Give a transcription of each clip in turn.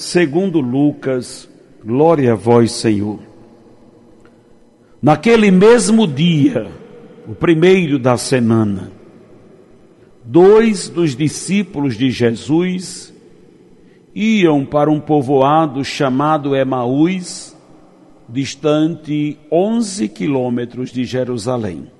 segundo Lucas, glória a vós, Senhor. Naquele mesmo dia, o primeiro da semana, dois dos discípulos de Jesus iam para um povoado chamado Emaús, distante 11 quilômetros de Jerusalém.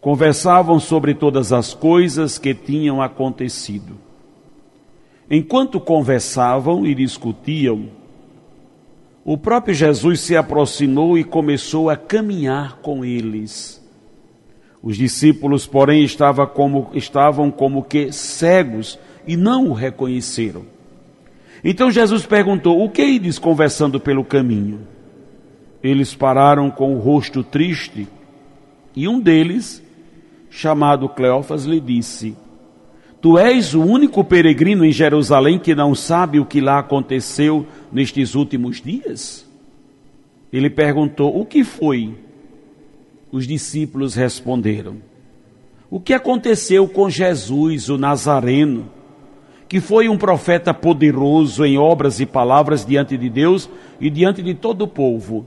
Conversavam sobre todas as coisas que tinham acontecido. Enquanto conversavam e discutiam, o próprio Jesus se aproximou e começou a caminhar com eles. Os discípulos, porém, estavam como, estavam como que cegos e não o reconheceram. Então Jesus perguntou: O que ides conversando pelo caminho? Eles pararam com o rosto triste e um deles, chamado Cleófas, lhe disse: Tu és o único peregrino em Jerusalém que não sabe o que lá aconteceu nestes últimos dias? Ele perguntou: O que foi? Os discípulos responderam: O que aconteceu com Jesus, o Nazareno? que foi um profeta poderoso em obras e palavras diante de Deus e diante de todo o povo.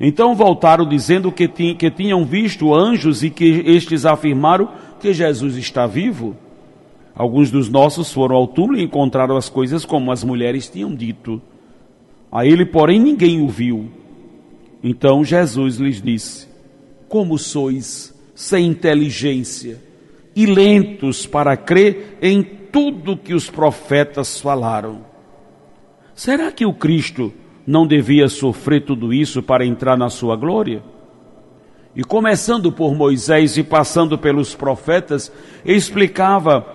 Então voltaram dizendo que, que tinham visto anjos e que estes afirmaram que Jesus está vivo. Alguns dos nossos foram ao túmulo e encontraram as coisas como as mulheres tinham dito. A ele, porém, ninguém o viu. Então Jesus lhes disse: Como sois sem inteligência e lentos para crer em tudo que os profetas falaram. Será que o Cristo não devia sofrer tudo isso para entrar na sua glória? E começando por Moisés e passando pelos profetas, explicava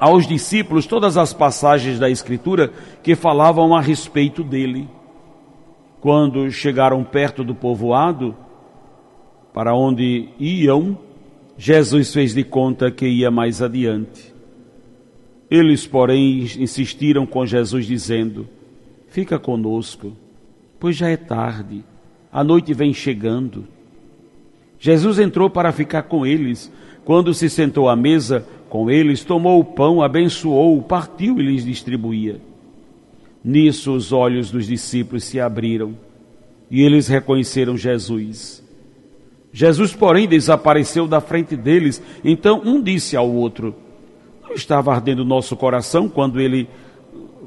aos discípulos todas as passagens da Escritura que falavam a respeito dele. Quando chegaram perto do povoado, para onde iam, Jesus fez de conta que ia mais adiante. Eles, porém, insistiram com Jesus, dizendo: Fica conosco, pois já é tarde, a noite vem chegando. Jesus entrou para ficar com eles. Quando se sentou à mesa com eles, tomou o pão, abençoou, partiu e lhes distribuía. Nisso os olhos dos discípulos se abriram e eles reconheceram Jesus. Jesus, porém, desapareceu da frente deles. Então um disse ao outro: estava ardendo nosso coração quando ele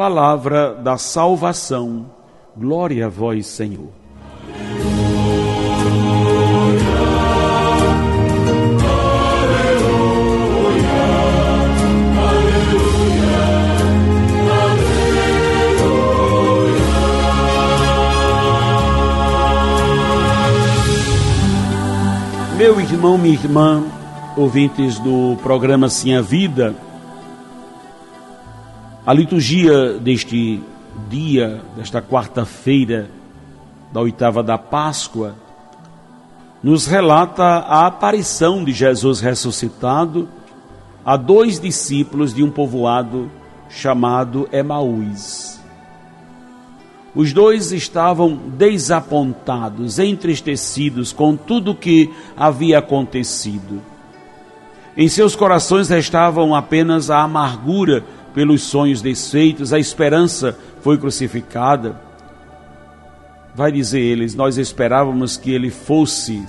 Palavra da salvação. Glória a vós, Senhor. Meu irmão, minha irmã, ouvintes do programa Sim a Vida, a liturgia deste dia, desta quarta-feira da oitava da Páscoa, nos relata a aparição de Jesus ressuscitado a dois discípulos de um povoado chamado Emaús. Os dois estavam desapontados, entristecidos com tudo o que havia acontecido. Em seus corações restavam apenas a amargura pelos sonhos desfeitos, a esperança foi crucificada. Vai dizer eles, nós esperávamos que ele fosse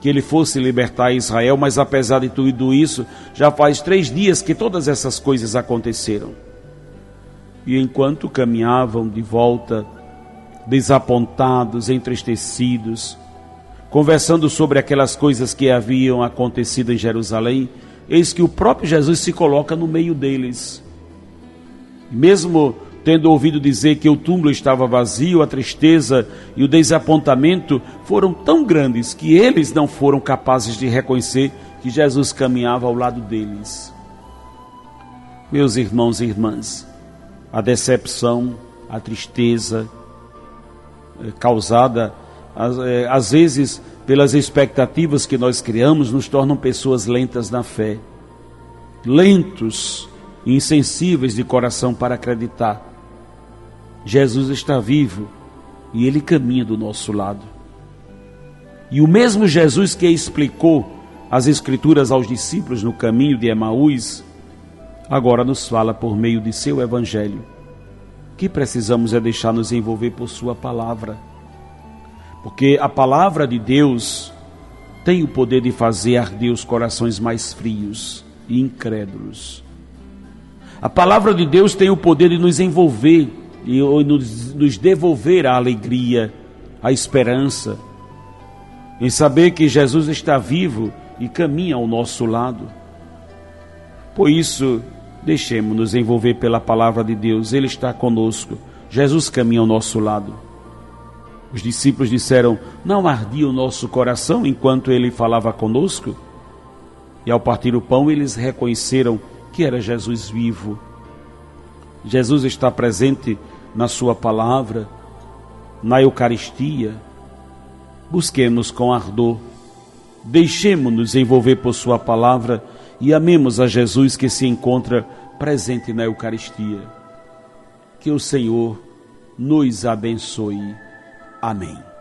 que ele fosse libertar Israel, mas apesar de tudo isso, já faz três dias que todas essas coisas aconteceram. E enquanto caminhavam de volta, desapontados, entristecidos, conversando sobre aquelas coisas que haviam acontecido em Jerusalém, eis que o próprio Jesus se coloca no meio deles. Mesmo tendo ouvido dizer que o túmulo estava vazio, a tristeza e o desapontamento foram tão grandes que eles não foram capazes de reconhecer que Jesus caminhava ao lado deles. Meus irmãos e irmãs, a decepção, a tristeza eh, causada eh, às vezes pelas expectativas que nós criamos nos tornam pessoas lentas na fé, lentos e insensíveis de coração para acreditar Jesus está vivo e ele caminha do nosso lado. E o mesmo Jesus que explicou as Escrituras aos discípulos no caminho de Emaús, agora nos fala por meio de seu Evangelho. que precisamos é deixar nos envolver por Sua palavra. Porque a palavra de Deus tem o poder de fazer arder os corações mais frios e incrédulos. A palavra de Deus tem o poder de nos envolver e nos, devolver a alegria, a esperança, em saber que Jesus está vivo e caminha ao nosso lado. Por isso, deixemos-nos envolver pela palavra de Deus, Ele está conosco, Jesus caminha ao nosso lado. Os discípulos disseram: Não ardia o nosso coração enquanto ele falava conosco? E ao partir o pão, eles reconheceram que era Jesus vivo. Jesus está presente na Sua palavra, na Eucaristia. Busquemos com ardor, deixemos-nos envolver por Sua palavra e amemos a Jesus que se encontra presente na Eucaristia. Que o Senhor nos abençoe. Amém.